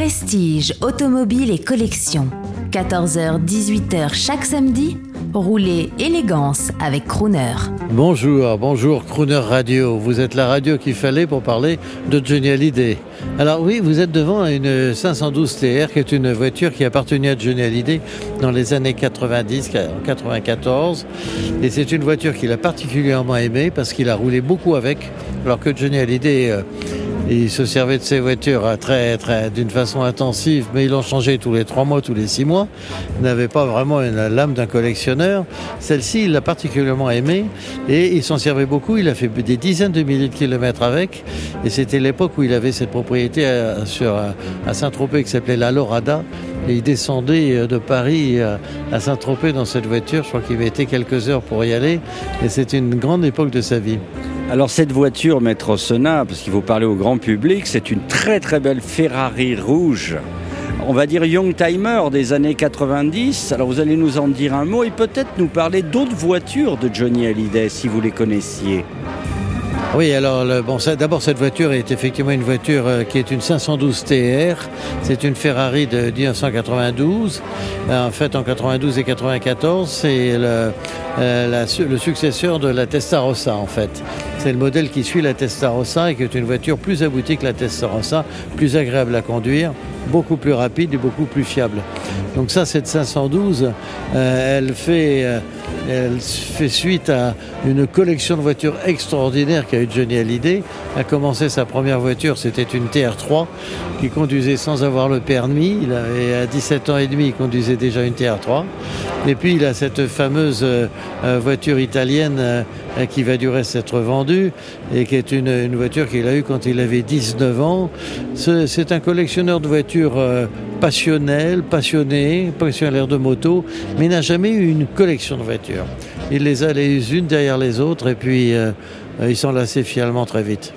Prestige, automobile et collection. 14h-18h chaque samedi, roulez élégance avec Crooner. Bonjour, bonjour Crooner Radio. Vous êtes la radio qu'il fallait pour parler de Johnny Hallyday. Alors oui, vous êtes devant une 512 TR qui est une voiture qui appartenait à Johnny Hallyday dans les années 90, 94. Et c'est une voiture qu'il a particulièrement aimée parce qu'il a roulé beaucoup avec, alors que Johnny Hallyday... Euh, il se servait de ces voitures très, très, d'une façon intensive, mais ils l'ont changé tous les trois mois, tous les six mois. Il n'avait pas vraiment lame d'un collectionneur. Celle-ci, il l'a particulièrement aimée et il s'en servait beaucoup. Il a fait des dizaines de milliers de kilomètres avec. Et c'était l'époque où il avait cette propriété à, sur, à Saint-Tropez qui s'appelait la Lorada. Et il descendait euh, de Paris euh, à Saint-Tropez dans cette voiture. Je crois qu'il mettait quelques heures pour y aller. Et c'était une grande époque de sa vie. Alors cette voiture, Maître Sona, parce qu'il faut parler au grand public, c'est une très très belle Ferrari rouge. On va dire young timer des années 90. Alors vous allez nous en dire un mot et peut-être nous parler d'autres voitures de Johnny Hallyday si vous les connaissiez. Oui, alors bon, d'abord cette voiture est effectivement une voiture euh, qui est une 512 TR. C'est une Ferrari de 1992. Euh, en fait, en 92 et 94, c'est le, euh, le successeur de la Testarossa en fait. C'est le modèle qui suit la Testarossa et qui est une voiture plus aboutie que la Testarossa, plus agréable à conduire, beaucoup plus rapide et beaucoup plus fiable. Donc ça, cette 512, elle fait elle fait suite à une collection de voitures extraordinaires qu'a eu Johnny Hallyday. A commencé sa première voiture, c'était une TR3 qui conduisait sans avoir le permis. Il avait à 17 ans et demi, il conduisait déjà une TR3. Et puis il a cette fameuse euh, voiture italienne euh, qui va du reste être vendue et qui est une, voiture qu'il a eue quand il avait 19 ans. C'est un collectionneur de voitures euh, passionnel, passionné, passionnaire de moto, mais n'a jamais eu une collection de voitures. Il les a les unes derrière les autres et puis il s'en lassait finalement très vite.